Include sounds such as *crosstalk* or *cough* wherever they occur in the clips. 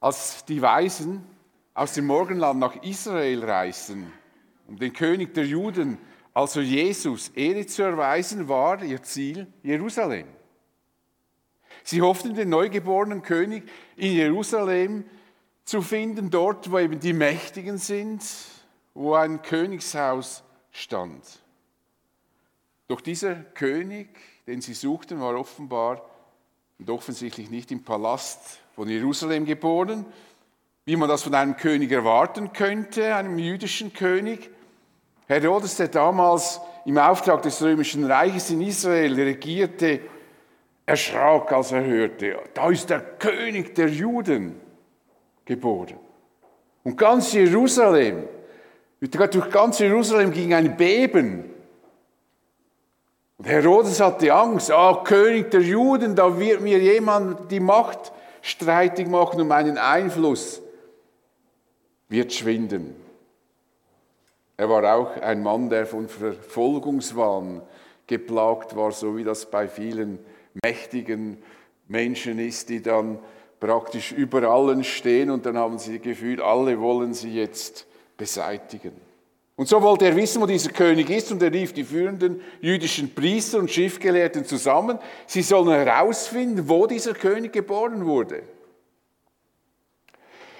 Als die Weisen aus dem Morgenland nach Israel reisten, um den König der Juden, also Jesus, Ehre zu erweisen, war ihr Ziel Jerusalem. Sie hofften, den neugeborenen König in Jerusalem zu finden, dort, wo eben die Mächtigen sind, wo ein Königshaus stand. Doch dieser König, den sie suchten, war offenbar und offensichtlich nicht im Palast von Jerusalem geboren, wie man das von einem König erwarten könnte, einem jüdischen König. Herodes, der damals im Auftrag des römischen Reiches in Israel regierte, erschrak, als er hörte, da ist der König der Juden geboren. Und ganz Jerusalem, durch ganz Jerusalem ging ein Beben. Und Herodes hatte Angst, ah, König der Juden, da wird mir jemand die Macht streitig machen und meinen Einfluss wird schwinden. Er war auch ein Mann, der von Verfolgungswahn geplagt war, so wie das bei vielen mächtigen Menschen ist, die dann praktisch über allen stehen und dann haben sie das Gefühl, alle wollen sie jetzt beseitigen. Und so wollte er wissen, wo dieser König ist und er rief die führenden jüdischen Priester und Schriftgelehrten zusammen. Sie sollen herausfinden, wo dieser König geboren wurde.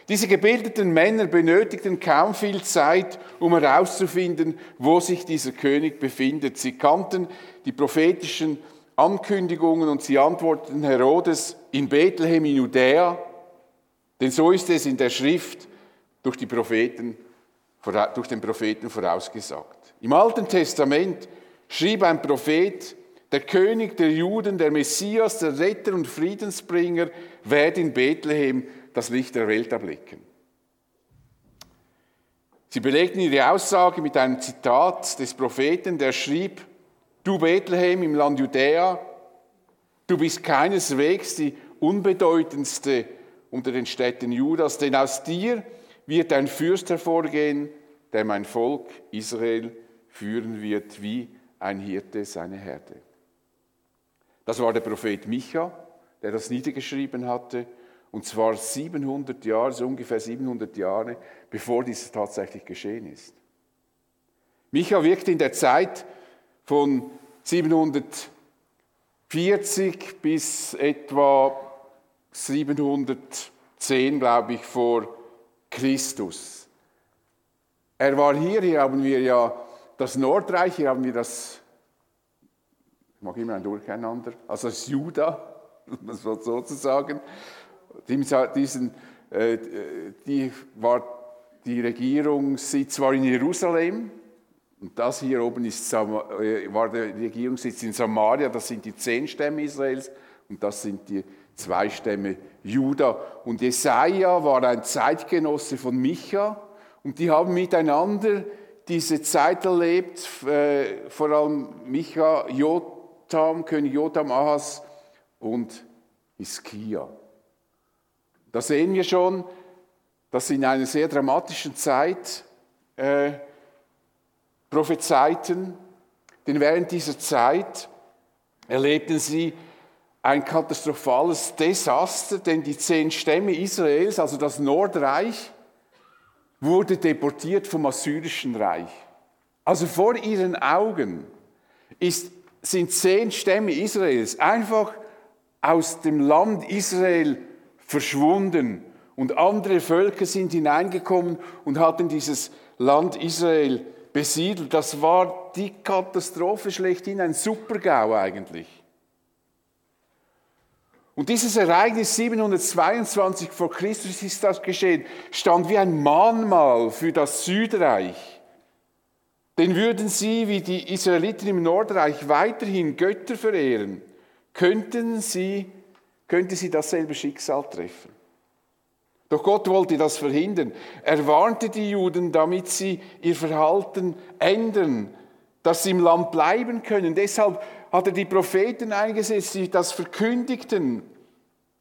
Diese gebildeten Männer benötigten kaum viel Zeit, um herauszufinden, wo sich dieser König befindet. Sie kannten die prophetischen Ankündigungen und sie antworteten Herodes in Bethlehem in Judäa, denn so ist es in der Schrift durch, die Propheten, durch den Propheten vorausgesagt. Im Alten Testament schrieb ein Prophet, der König der Juden, der Messias, der Retter und Friedensbringer, werde in Bethlehem das Licht der Welt erblicken. Sie belegten ihre Aussage mit einem Zitat des Propheten, der schrieb, Du Bethlehem im Land Judäa, du bist keineswegs die unbedeutendste unter den Städten Judas, denn aus dir wird ein Fürst hervorgehen, der mein Volk Israel führen wird, wie ein Hirte seine Herde. Das war der Prophet Micha, der das niedergeschrieben hatte, und zwar 700 Jahre, so ungefähr 700 Jahre, bevor dies tatsächlich geschehen ist. Micha wirkte in der Zeit von 740 bis etwa 710, glaube ich, vor Christus. Er war hier, hier haben wir ja das Nordreich, hier haben wir das, ich mag immer ein Durcheinander, also das Juda, *laughs* sozusagen. Diesen, äh, die war die Regierungssitz war in Jerusalem, und das hier oben ist, äh, war der Regierungssitz in Samaria, das sind die zehn Stämme Israels und das sind die zwei Stämme Juda. Und Jesaja war ein Zeitgenosse von Micha und die haben miteinander diese Zeit erlebt, äh, vor allem Micha, Jotam, König Jotam, Ahas und Hiskia. Da sehen wir schon, dass in einer sehr dramatischen Zeit äh, prophezeiten, denn während dieser Zeit erlebten sie ein katastrophales Desaster, denn die zehn Stämme Israels, also das Nordreich, wurde deportiert vom Assyrischen Reich. Also vor ihren Augen ist, sind zehn Stämme Israels einfach aus dem Land Israel verschwunden und andere Völker sind hineingekommen und hatten dieses Land Israel besiedelt. Das war die Katastrophe schlechthin, ein Supergau eigentlich. Und dieses Ereignis 722 vor Christus ist das geschehen, stand wie ein Mahnmal für das Südreich. Denn würden sie, wie die Israeliten im Nordreich, weiterhin Götter verehren, könnten sie, könnte sie dasselbe Schicksal treffen. Doch Gott wollte das verhindern. Er warnte die Juden, damit sie ihr Verhalten ändern, dass sie im Land bleiben können. Deshalb hat er die Propheten eingesetzt, die das verkündigten.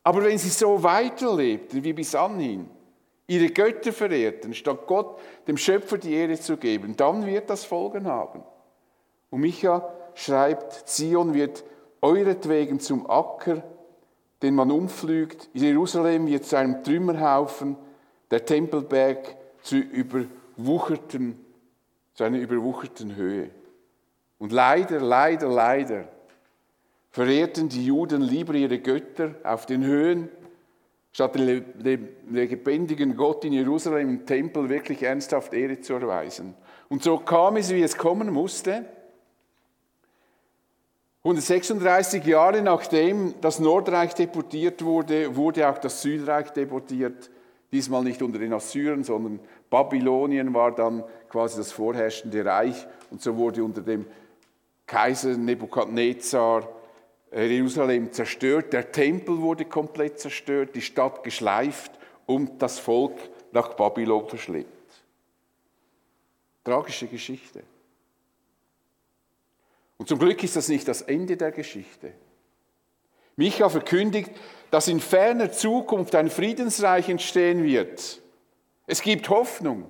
Aber wenn sie so weiterlebten wie bis anhin, ihre Götter verehrten, statt Gott, dem Schöpfer, die Ehre zu geben, dann wird das Folgen haben. Und Micha schreibt, Zion wird euretwegen zum Acker den man umflügt. Jerusalem wird zu einem Trümmerhaufen, der Tempelberg zu, überwucherten, zu einer überwucherten Höhe. Und leider, leider, leider verehrten die Juden lieber ihre Götter auf den Höhen, statt dem lebendigen Gott in Jerusalem im Tempel wirklich ernsthaft Ehre zu erweisen. Und so kam es, wie es kommen musste. 136 Jahre nachdem das Nordreich deportiert wurde, wurde auch das Südreich deportiert. Diesmal nicht unter den Assyrern, sondern Babylonien war dann quasi das vorherrschende Reich. Und so wurde unter dem Kaiser Nebukadnezar äh, Jerusalem zerstört. Der Tempel wurde komplett zerstört, die Stadt geschleift und das Volk nach Babylon verschleppt. Tragische Geschichte. Und zum Glück ist das nicht das Ende der Geschichte. Micha verkündigt, dass in ferner Zukunft ein Friedensreich entstehen wird. Es gibt Hoffnung.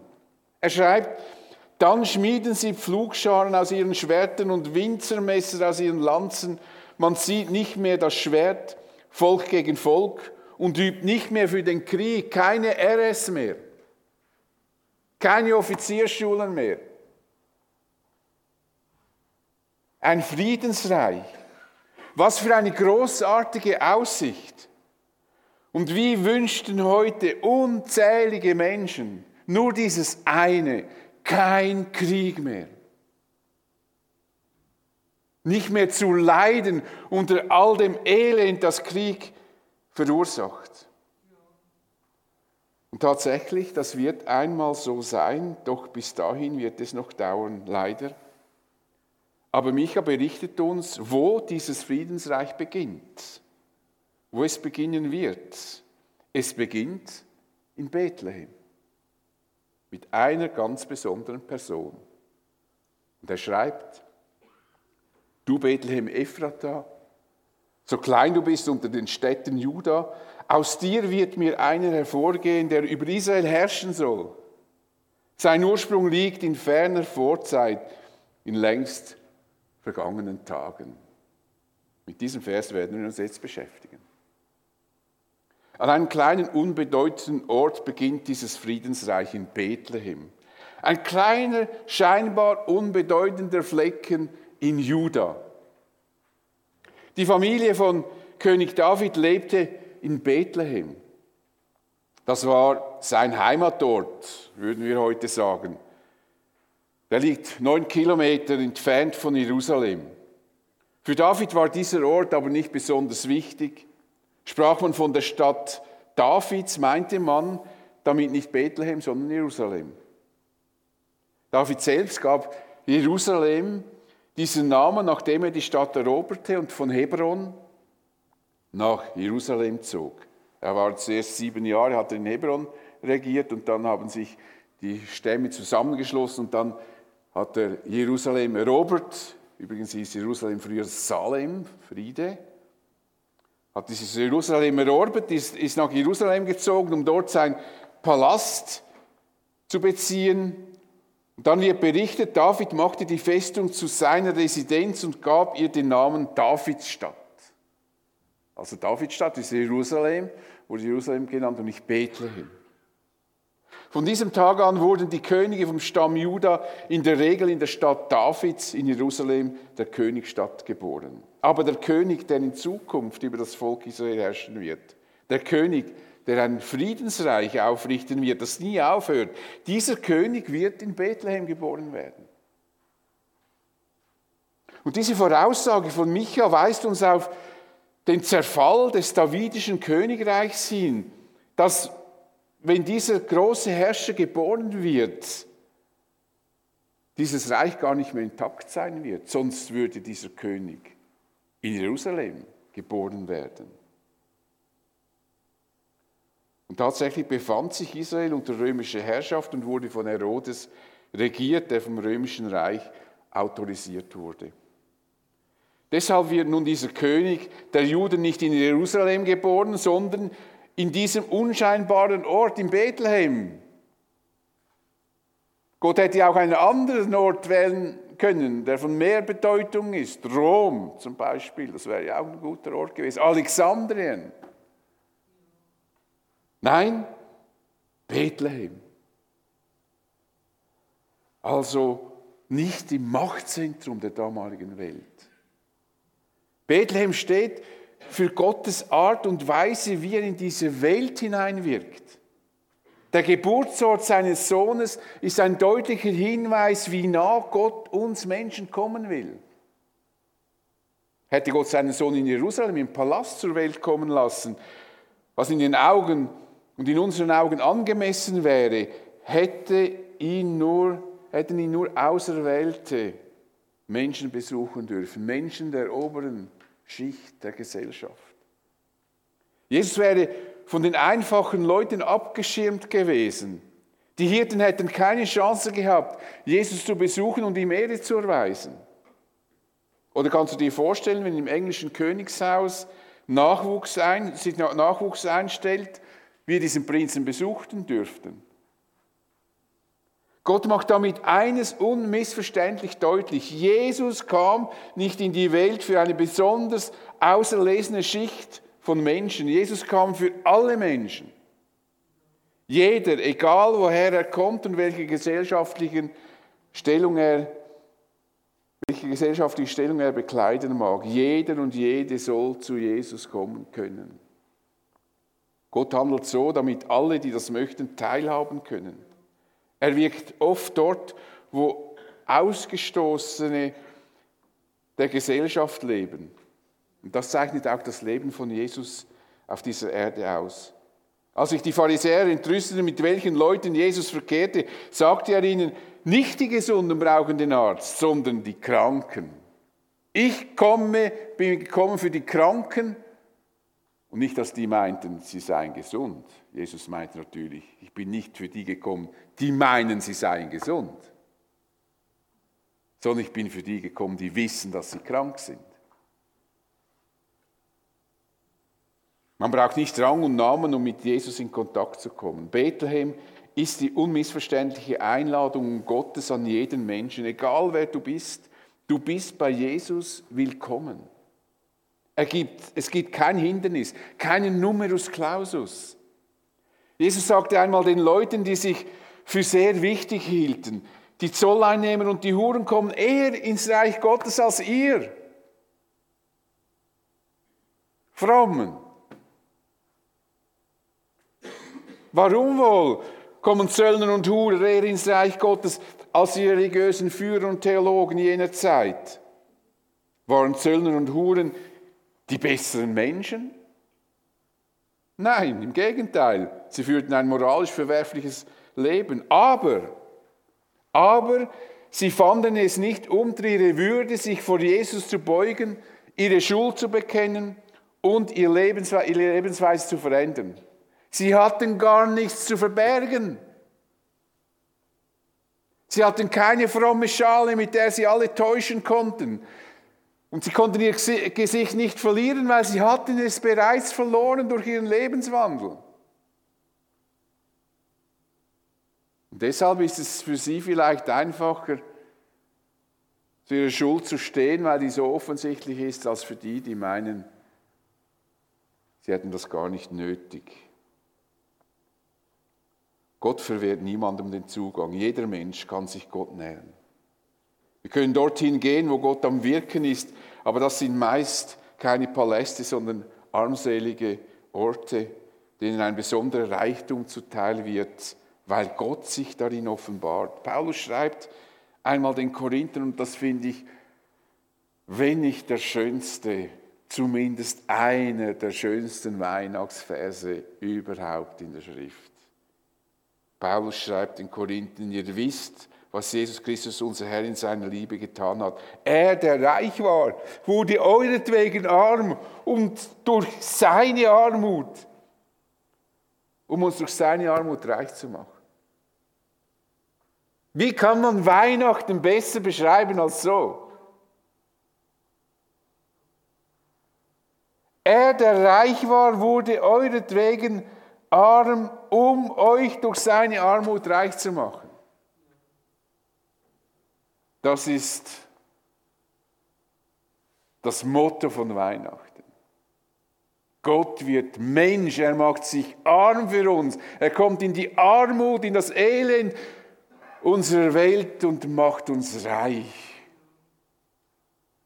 Er schreibt, dann schmieden sie Pflugscharen aus ihren Schwertern und Winzermesser aus ihren Lanzen. Man sieht nicht mehr das Schwert, Volk gegen Volk, und übt nicht mehr für den Krieg, keine RS mehr, keine Offizierschulen mehr. Ein Friedensreich. Was für eine großartige Aussicht. Und wie wünschten heute unzählige Menschen nur dieses eine, kein Krieg mehr. Nicht mehr zu leiden unter all dem Elend, das Krieg verursacht. Und tatsächlich, das wird einmal so sein, doch bis dahin wird es noch dauern, leider. Aber Micha berichtet uns, wo dieses Friedensreich beginnt, wo es beginnen wird. Es beginnt in Bethlehem mit einer ganz besonderen Person. Und er schreibt, du Bethlehem Ephrata, so klein du bist unter den Städten Juda, aus dir wird mir einer hervorgehen, der über Israel herrschen soll. Sein Ursprung liegt in ferner Vorzeit, in längst vergangenen Tagen. Mit diesem Vers werden wir uns jetzt beschäftigen. An einem kleinen, unbedeutenden Ort beginnt dieses Friedensreich in Bethlehem. Ein kleiner, scheinbar unbedeutender Flecken in Juda. Die Familie von König David lebte in Bethlehem. Das war sein Heimatort, würden wir heute sagen. Der liegt neun Kilometer entfernt von Jerusalem. Für David war dieser Ort aber nicht besonders wichtig. Sprach man von der Stadt Davids, meinte man damit nicht Bethlehem, sondern Jerusalem. David selbst gab Jerusalem diesen Namen, nachdem er die Stadt eroberte und von Hebron nach Jerusalem zog. Er war zuerst sieben Jahre, hat in Hebron regiert und dann haben sich die Stämme zusammengeschlossen und dann hat er Jerusalem erobert. Übrigens hieß Jerusalem früher Salem, Friede. Hat dieses Jerusalem erobert, ist, ist nach Jerusalem gezogen, um dort sein Palast zu beziehen. Und dann wird berichtet, David machte die Festung zu seiner Residenz und gab ihr den Namen Davidsstadt. Also Davidstadt ist Jerusalem, wurde Jerusalem genannt und nicht Bethlehem. Von diesem Tag an wurden die Könige vom Stamm Juda in der Regel in der Stadt Davids in Jerusalem, der Königstadt, geboren. Aber der König, der in Zukunft über das Volk Israel herrschen wird, der König, der ein Friedensreich aufrichten wird, das nie aufhört, dieser König wird in Bethlehem geboren werden. Und diese Voraussage von Micha weist uns auf den Zerfall des davidischen Königreichs hin, das wenn dieser große Herrscher geboren wird, dieses Reich gar nicht mehr intakt sein wird, sonst würde dieser König in Jerusalem geboren werden. Und tatsächlich befand sich Israel unter römischer Herrschaft und wurde von Herodes regiert, der vom römischen Reich autorisiert wurde. Deshalb wird nun dieser König der Juden nicht in Jerusalem geboren, sondern in diesem unscheinbaren Ort in Bethlehem. Gott hätte auch einen anderen Ort wählen können, der von mehr Bedeutung ist. Rom zum Beispiel, das wäre ja auch ein guter Ort gewesen. Alexandrien. Nein, Bethlehem. Also nicht im Machtzentrum der damaligen Welt. Bethlehem steht für Gottes Art und Weise, wie er in diese Welt hineinwirkt. Der Geburtsort seines Sohnes ist ein deutlicher Hinweis, wie nah Gott uns Menschen kommen will. Hätte Gott seinen Sohn in Jerusalem im Palast zur Welt kommen lassen, was in den Augen und in unseren Augen angemessen wäre, hätte ihn nur, hätten ihn nur Auserwählte Menschen besuchen dürfen, Menschen der oberen Schicht der Gesellschaft. Jesus wäre von den einfachen Leuten abgeschirmt gewesen. Die Hirten hätten keine Chance gehabt, Jesus zu besuchen und ihm Ehre zu erweisen. Oder kannst du dir vorstellen, wenn im englischen Königshaus Nachwuchs ein, sich Nachwuchs einstellt, wir diesen Prinzen besuchten dürften? Gott macht damit eines unmissverständlich deutlich. Jesus kam nicht in die Welt für eine besonders auserlesene Schicht von Menschen. Jesus kam für alle Menschen. Jeder, egal woher er kommt und welche gesellschaftlichen Stellung er, welche gesellschaftliche Stellung er bekleiden mag, jeder und jede soll zu Jesus kommen können. Gott handelt so, damit alle, die das möchten, teilhaben können. Er wirkt oft dort, wo Ausgestoßene der Gesellschaft leben. Und das zeichnet auch das Leben von Jesus auf dieser Erde aus. Als sich die Pharisäer entrüsteten, mit welchen Leuten Jesus verkehrte, sagte er ihnen, nicht die Gesunden brauchen den Arzt, sondern die Kranken. Ich komme, bin gekommen für die Kranken und nicht, dass die meinten, sie seien gesund. Jesus meinte natürlich, ich bin nicht für die gekommen, die meinen, sie seien gesund, sondern ich bin für die gekommen, die wissen, dass sie krank sind. Man braucht nicht Rang und Namen, um mit Jesus in Kontakt zu kommen. Bethlehem ist die unmissverständliche Einladung Gottes an jeden Menschen, egal wer du bist. Du bist bei Jesus willkommen. Er gibt, es gibt kein Hindernis, keinen Numerus Clausus. Jesus sagte einmal den Leuten, die sich für sehr wichtig hielten, die Zolleinnehmer und die Huren kommen eher ins Reich Gottes als ihr. Frommen. Warum wohl kommen Zöllner und Hurer eher ins Reich Gottes als die religiösen Führer und Theologen jener Zeit? Waren Zöllner und Huren die besseren Menschen? Nein, im Gegenteil. Sie führten ein moralisch verwerfliches Leben. Aber, aber sie fanden es nicht unter ihre Würde, sich vor Jesus zu beugen, ihre Schuld zu bekennen und ihre Lebensweise zu verändern. Sie hatten gar nichts zu verbergen. Sie hatten keine fromme Schale, mit der sie alle täuschen konnten. Und sie konnten ihr Gesicht nicht verlieren, weil sie hatten es bereits verloren durch ihren Lebenswandel. Und deshalb ist es für sie vielleicht einfacher, zu ihrer Schuld zu stehen, weil die so offensichtlich ist, als für die, die meinen, sie hätten das gar nicht nötig. Gott verwehrt niemandem den Zugang. Jeder Mensch kann sich Gott nähern. Wir können dorthin gehen, wo Gott am Wirken ist, aber das sind meist keine Paläste, sondern armselige Orte, denen ein besonderer Reichtum zuteil wird, weil Gott sich darin offenbart. Paulus schreibt einmal den Korinthern, und das finde ich, wenn nicht der schönste, zumindest einer der schönsten Weihnachtsverse überhaupt in der Schrift. Paulus schreibt in Korinthen, ihr wisst, was Jesus Christus, unser Herr, in seiner Liebe getan hat. Er, der reich war, wurde euretwegen arm und durch seine Armut, um uns durch seine Armut reich zu machen. Wie kann man Weihnachten besser beschreiben als so? Er, der reich war, wurde euretwegen arm, um euch durch seine Armut reich zu machen. Das ist das Motto von Weihnachten. Gott wird Mensch, er macht sich arm für uns, er kommt in die Armut, in das Elend unserer Welt und macht uns reich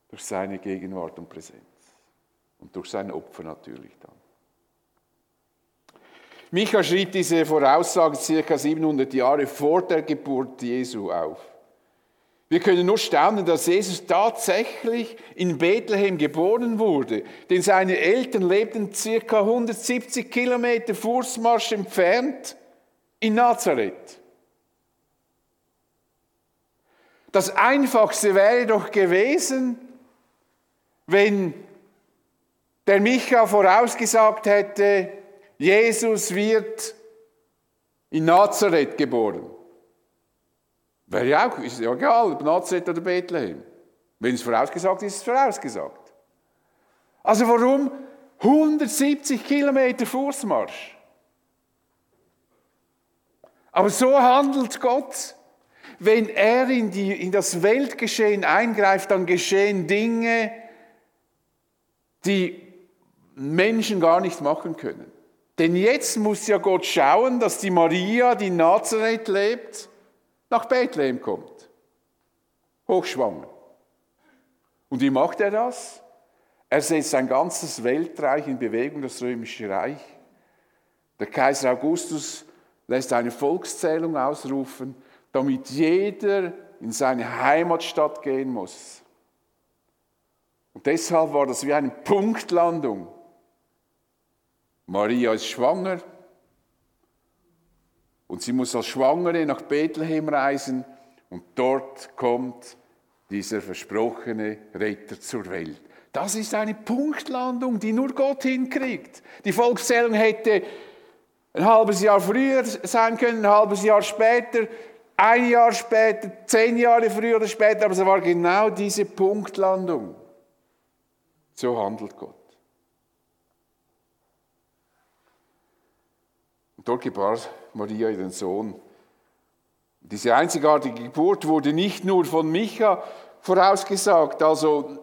durch seine Gegenwart und Präsenz und durch sein Opfer natürlich dann. Micha schrieb diese Voraussage circa 700 Jahre vor der Geburt Jesu auf. Wir können nur staunen, dass Jesus tatsächlich in Bethlehem geboren wurde, denn seine Eltern lebten circa 170 Kilometer Fußmarsch entfernt in Nazareth. Das Einfachste wäre doch gewesen, wenn der Micha vorausgesagt hätte, Jesus wird in Nazareth geboren. Wäre ja auch, ist ja egal, ob Nazareth oder Bethlehem. Wenn es vorausgesagt ist, ist es vorausgesagt. Also warum 170 Kilometer Fußmarsch? Aber so handelt Gott. Wenn er in, die, in das Weltgeschehen eingreift, dann geschehen Dinge, die Menschen gar nicht machen können. Denn jetzt muss ja Gott schauen, dass die Maria, die in Nazareth lebt, nach Bethlehem kommt. Hochschwanger. Und wie macht er das? Er setzt sein ganzes Weltreich in Bewegung, das römische Reich. Der Kaiser Augustus lässt eine Volkszählung ausrufen, damit jeder in seine Heimatstadt gehen muss. Und deshalb war das wie eine Punktlandung. Maria ist schwanger und sie muss als Schwangere nach Bethlehem reisen und dort kommt dieser versprochene Retter zur Welt. Das ist eine Punktlandung, die nur Gott hinkriegt. Die Volkszählung hätte ein halbes Jahr früher sein können, ein halbes Jahr später, ein Jahr später, zehn Jahre früher oder später, aber es war genau diese Punktlandung. So handelt Gott. Und dort gebar Maria ihren Sohn. Diese einzigartige Geburt wurde nicht nur von Micha vorausgesagt, also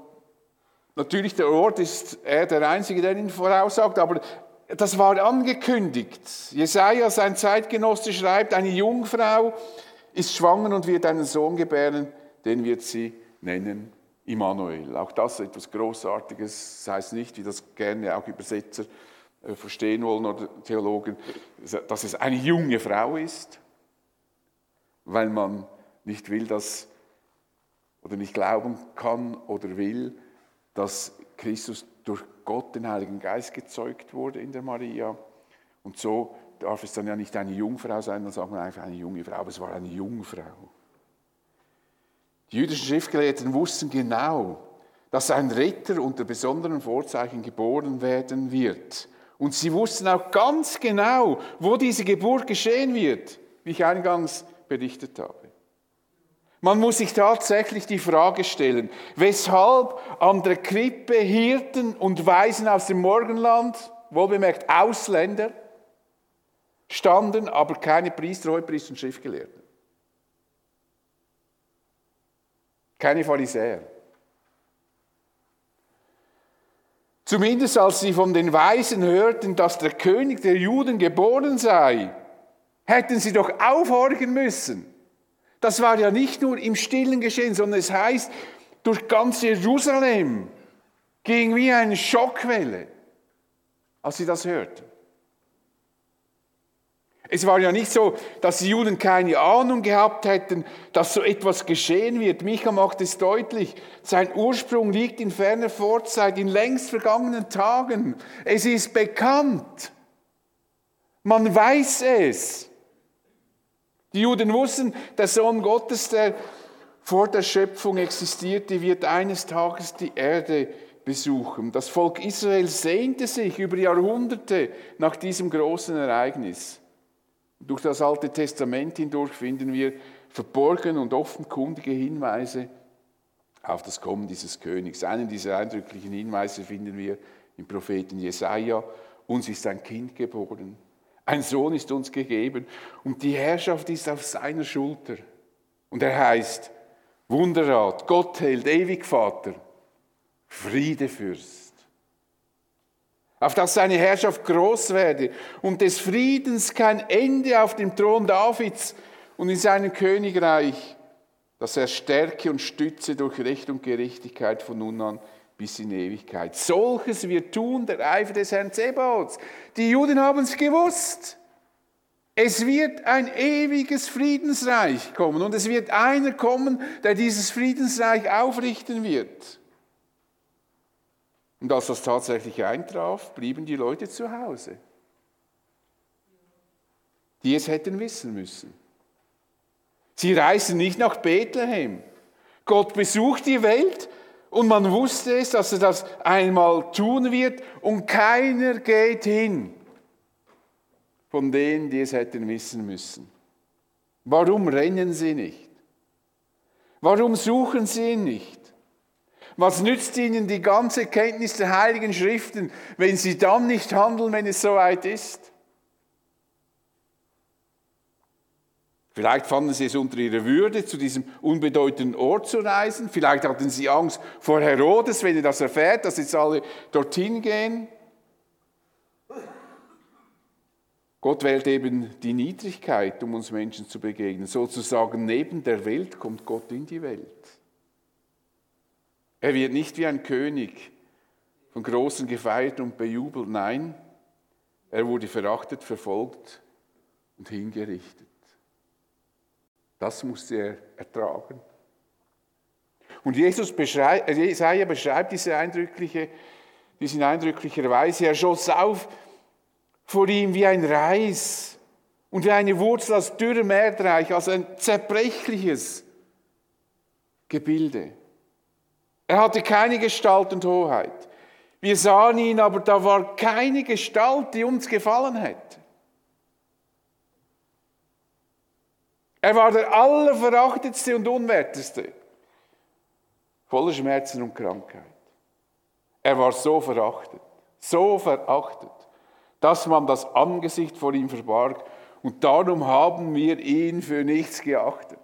natürlich der Ort ist er der Einzige, der ihn voraussagt, aber das war angekündigt. Jesaja, sein Zeitgenosse, schreibt, eine Jungfrau ist schwanger und wird einen Sohn gebären, den wird sie nennen Immanuel. Auch das ist etwas Großartiges, das heißt nicht, wie das gerne auch Übersetzer verstehen wollen oder Theologen, dass es eine junge Frau ist, weil man nicht will, dass oder nicht glauben kann oder will, dass Christus durch Gott, den Heiligen Geist, gezeugt wurde in der Maria. Und so darf es dann ja nicht eine Jungfrau sein, dann sagt man einfach eine junge Frau, aber es war eine Jungfrau. Die jüdischen Schriftgelehrten wussten genau, dass ein Retter unter besonderen Vorzeichen geboren werden wird. Und sie wussten auch ganz genau, wo diese Geburt geschehen wird, wie ich eingangs berichtet habe. Man muss sich tatsächlich die Frage stellen, weshalb an der Krippe Hirten und Weisen aus dem Morgenland, wohlbemerkt Ausländer, standen, aber keine Priester, Hohepriester und Schriftgelehrten. Keine Pharisäer. Zumindest als sie von den Weisen hörten, dass der König der Juden geboren sei, hätten sie doch aufhorchen müssen. Das war ja nicht nur im Stillen geschehen, sondern es heißt, durch ganz Jerusalem ging wie eine Schockwelle, als sie das hörten. Es war ja nicht so, dass die Juden keine Ahnung gehabt hätten, dass so etwas geschehen wird. Micha macht es deutlich. Sein Ursprung liegt in ferner Vorzeit, in längst vergangenen Tagen. Es ist bekannt. Man weiß es. Die Juden wussten, der Sohn Gottes, der vor der Schöpfung existierte, wird eines Tages die Erde besuchen. Das Volk Israel sehnte sich über Jahrhunderte nach diesem großen Ereignis. Durch das Alte Testament hindurch finden wir verborgene und offenkundige Hinweise auf das Kommen dieses Königs. Einen dieser eindrücklichen Hinweise finden wir im Propheten Jesaja. Uns ist ein Kind geboren, ein Sohn ist uns gegeben und die Herrschaft ist auf seiner Schulter. Und er heißt Wunderrat, Gottheld, Ewigvater, Friedefürst. Auf dass seine Herrschaft groß werde und des Friedens kein Ende auf dem Thron Davids und in seinem Königreich, dass er stärke und stütze durch Recht und Gerechtigkeit von nun an bis in Ewigkeit. Solches wird tun der Eifer des Herrn Zebaoths. Die Juden haben es gewusst. Es wird ein ewiges Friedensreich kommen und es wird einer kommen, der dieses Friedensreich aufrichten wird. Und als das tatsächlich eintraf, blieben die Leute zu Hause, die es hätten wissen müssen. Sie reisten nicht nach Bethlehem. Gott besucht die Welt und man wusste es, dass er das einmal tun wird und keiner geht hin von denen, die es hätten wissen müssen. Warum rennen sie nicht? Warum suchen sie ihn nicht? Was nützt ihnen die ganze Kenntnis der heiligen Schriften, wenn sie dann nicht handeln, wenn es soweit ist? Vielleicht fanden sie es unter ihrer Würde, zu diesem unbedeutenden Ort zu reisen. Vielleicht hatten sie Angst vor Herodes, wenn er das erfährt, dass jetzt alle dorthin gehen. Gott wählt eben die Niedrigkeit, um uns Menschen zu begegnen. Sozusagen neben der Welt kommt Gott in die Welt. Er wird nicht wie ein König von Großen gefeiert und bejubelt. Nein, er wurde verachtet, verfolgt und hingerichtet. Das musste er ertragen. Und Jesus beschreibt, Jesaja beschreibt diese eindrückliche, diesen eindrücklicher Weise. Er schoss auf vor ihm wie ein Reis und wie eine Wurzel aus dürrem Erdreich, als ein zerbrechliches Gebilde. Er hatte keine Gestalt und Hoheit. Wir sahen ihn, aber da war keine Gestalt, die uns gefallen hätte. Er war der allerverachtetste und unwerteste, voller Schmerzen und Krankheit. Er war so verachtet, so verachtet dass man das Angesicht vor ihm verbarg. Und darum haben wir ihn für nichts geachtet.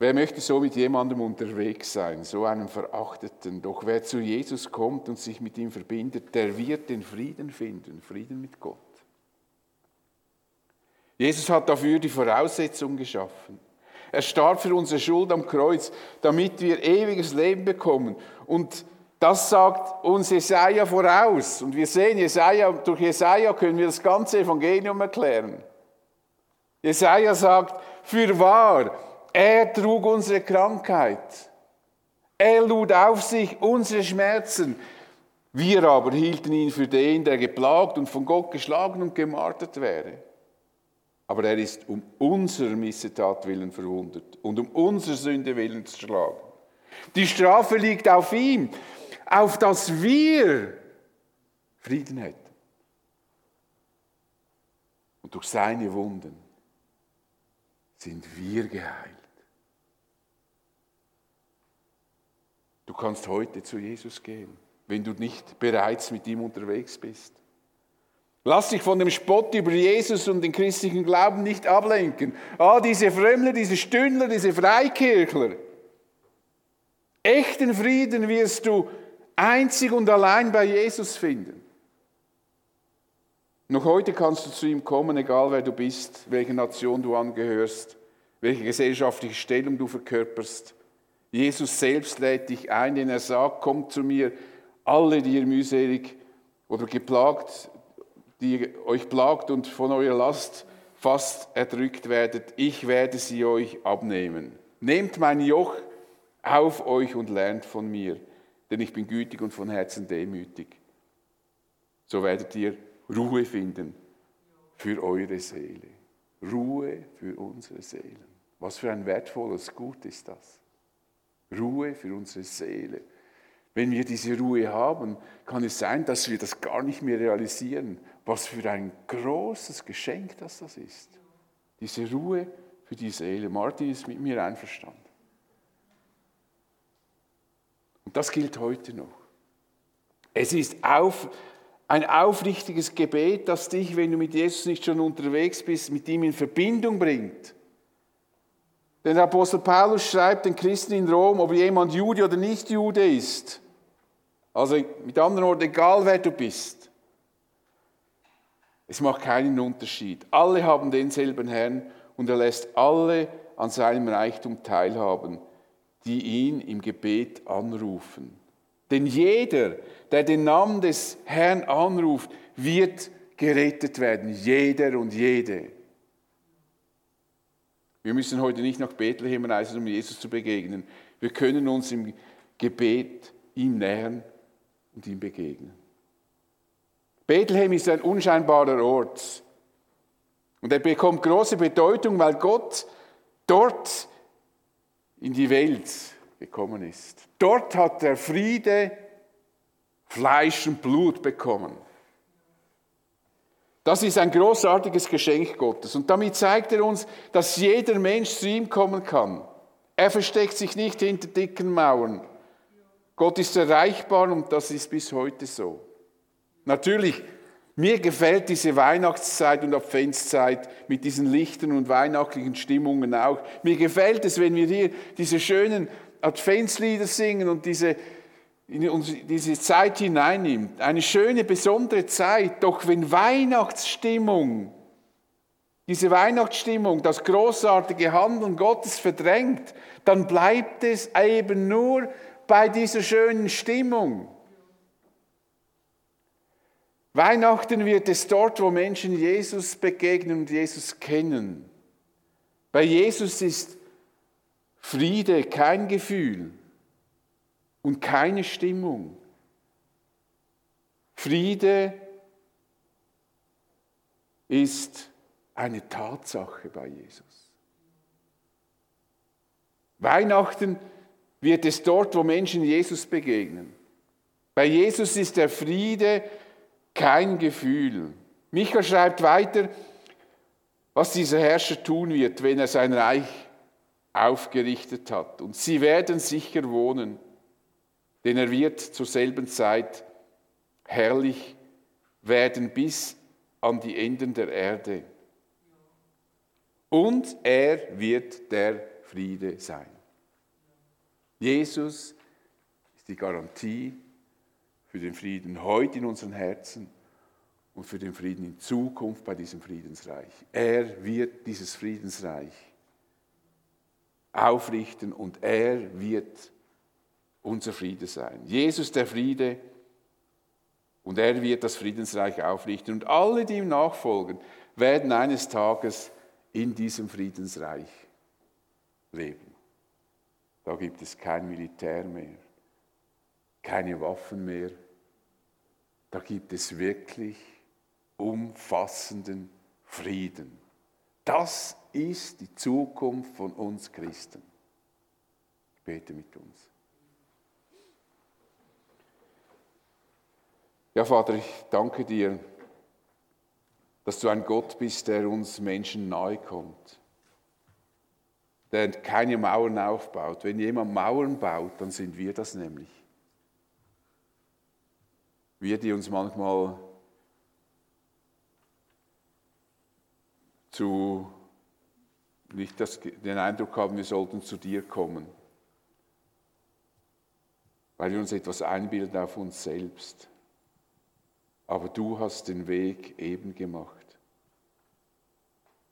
Wer möchte so mit jemandem unterwegs sein, so einem Verachteten? Doch wer zu Jesus kommt und sich mit ihm verbindet, der wird den Frieden finden, Frieden mit Gott. Jesus hat dafür die Voraussetzung geschaffen. Er starb für unsere Schuld am Kreuz, damit wir ewiges Leben bekommen. Und das sagt uns Jesaja voraus. Und wir sehen, Jesaja, durch Jesaja können wir das ganze Evangelium erklären. Jesaja sagt, für wahr, er trug unsere Krankheit. Er lud auf sich unsere Schmerzen. Wir aber hielten ihn für den, der geplagt und von Gott geschlagen und gemartert wäre aber er ist um unser Missetat willen verwundet und um unser Sünde willen zerschlagen. Die Strafe liegt auf ihm, auf dass wir Frieden hätten. Und durch seine Wunden sind wir geheilt. Du kannst heute zu Jesus gehen, wenn du nicht bereits mit ihm unterwegs bist. Lass dich von dem Spott über Jesus und den christlichen Glauben nicht ablenken. Ah, diese Frömmler, diese Stündler, diese Freikirchler. Echten Frieden wirst du einzig und allein bei Jesus finden. Noch heute kannst du zu ihm kommen, egal wer du bist, welche Nation du angehörst, welche gesellschaftliche Stellung du verkörperst. Jesus selbst lädt dich ein, denn er sagt, kommt zu mir, alle, die ihr mühselig oder geplagt die euch plagt und von eurer Last fast erdrückt werdet, ich werde sie euch abnehmen. Nehmt mein Joch auf euch und lernt von mir, denn ich bin gütig und von Herzen demütig. So werdet ihr Ruhe finden für eure Seele. Ruhe für unsere Seelen. Was für ein wertvolles Gut ist das. Ruhe für unsere Seele. Wenn wir diese Ruhe haben, kann es sein, dass wir das gar nicht mehr realisieren. Was für ein großes Geschenk das, das ist. Diese Ruhe für die Seele. Martin ist mit mir einverstanden. Und das gilt heute noch. Es ist auf, Ein aufrichtiges Gebet, das dich, wenn du mit Jesus nicht schon unterwegs bist, mit ihm in Verbindung bringt. Denn der Apostel Paulus schreibt den Christen in Rom, ob jemand Jude oder nicht Jude ist. Also mit anderen Worten, egal wer du bist. Es macht keinen Unterschied. Alle haben denselben Herrn und er lässt alle an seinem Reichtum teilhaben, die ihn im Gebet anrufen. Denn jeder, der den Namen des Herrn anruft, wird gerettet werden. Jeder und jede. Wir müssen heute nicht nach Bethlehem reisen, um Jesus zu begegnen. Wir können uns im Gebet ihm nähern und ihm begegnen. Bethlehem ist ein unscheinbarer Ort. Und er bekommt große Bedeutung, weil Gott dort in die Welt gekommen ist. Dort hat der Friede Fleisch und Blut bekommen. Das ist ein großartiges Geschenk Gottes. Und damit zeigt er uns, dass jeder Mensch zu ihm kommen kann. Er versteckt sich nicht hinter dicken Mauern. Gott ist erreichbar und das ist bis heute so. Natürlich, mir gefällt diese Weihnachtszeit und Adventszeit mit diesen Lichtern und weihnachtlichen Stimmungen auch. Mir gefällt es, wenn wir hier diese schönen Adventslieder singen und diese in diese Zeit hineinnimmt. Eine schöne, besondere Zeit. Doch wenn Weihnachtsstimmung, diese Weihnachtsstimmung, das großartige Handeln Gottes verdrängt, dann bleibt es eben nur bei dieser schönen Stimmung. Weihnachten wird es dort, wo Menschen Jesus begegnen und Jesus kennen. Bei Jesus ist Friede kein Gefühl und keine Stimmung. Friede ist eine Tatsache bei Jesus. Weihnachten wird es dort, wo Menschen Jesus begegnen. Bei Jesus ist der Friede kein Gefühl. Micha schreibt weiter, was dieser Herrscher tun wird, wenn er sein Reich aufgerichtet hat. Und sie werden sicher wohnen denn er wird zur selben Zeit herrlich werden bis an die Enden der Erde. Und er wird der Friede sein. Jesus ist die Garantie für den Frieden heute in unseren Herzen und für den Frieden in Zukunft bei diesem Friedensreich. Er wird dieses Friedensreich aufrichten und er wird unser Friede sein. Jesus der Friede und er wird das Friedensreich aufrichten. Und alle, die ihm nachfolgen, werden eines Tages in diesem Friedensreich leben. Da gibt es kein Militär mehr, keine Waffen mehr. Da gibt es wirklich umfassenden Frieden. Das ist die Zukunft von uns Christen. Ich bete mit uns. Ja, Vater, ich danke dir, dass du ein Gott bist, der uns Menschen nahe kommt, der keine Mauern aufbaut. Wenn jemand Mauern baut, dann sind wir das nämlich. Wir, die uns manchmal zu nicht das, den Eindruck haben, wir sollten zu dir kommen, weil wir uns etwas einbilden auf uns selbst aber du hast den Weg eben gemacht.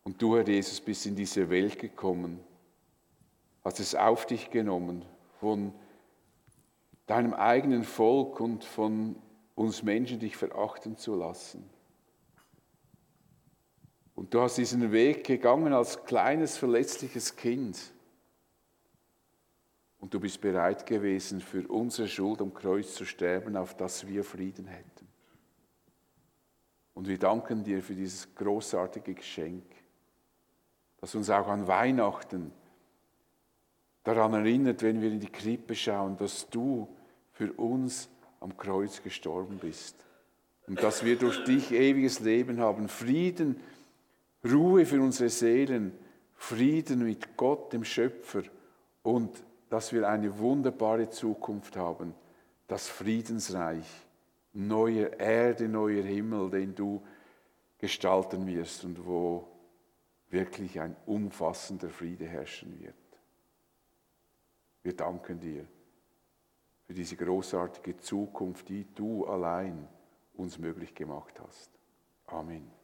Und du, Herr Jesus, bist in diese Welt gekommen, hast es auf dich genommen von deinem eigenen Volk und von uns Menschen, dich verachten zu lassen. Und du hast diesen Weg gegangen als kleines, verletzliches Kind. Und du bist bereit gewesen, für unsere Schuld am Kreuz zu sterben, auf dass wir Frieden hätten. Und wir danken dir für dieses großartige Geschenk, das uns auch an Weihnachten daran erinnert, wenn wir in die Krippe schauen, dass du für uns am Kreuz gestorben bist. Und dass wir durch dich ewiges Leben haben, Frieden, Ruhe für unsere Seelen, Frieden mit Gott, dem Schöpfer. Und dass wir eine wunderbare Zukunft haben, das Friedensreich neuer Erde, neuer Himmel, den du gestalten wirst und wo wirklich ein umfassender Friede herrschen wird. Wir danken dir für diese großartige Zukunft, die du allein uns möglich gemacht hast. Amen.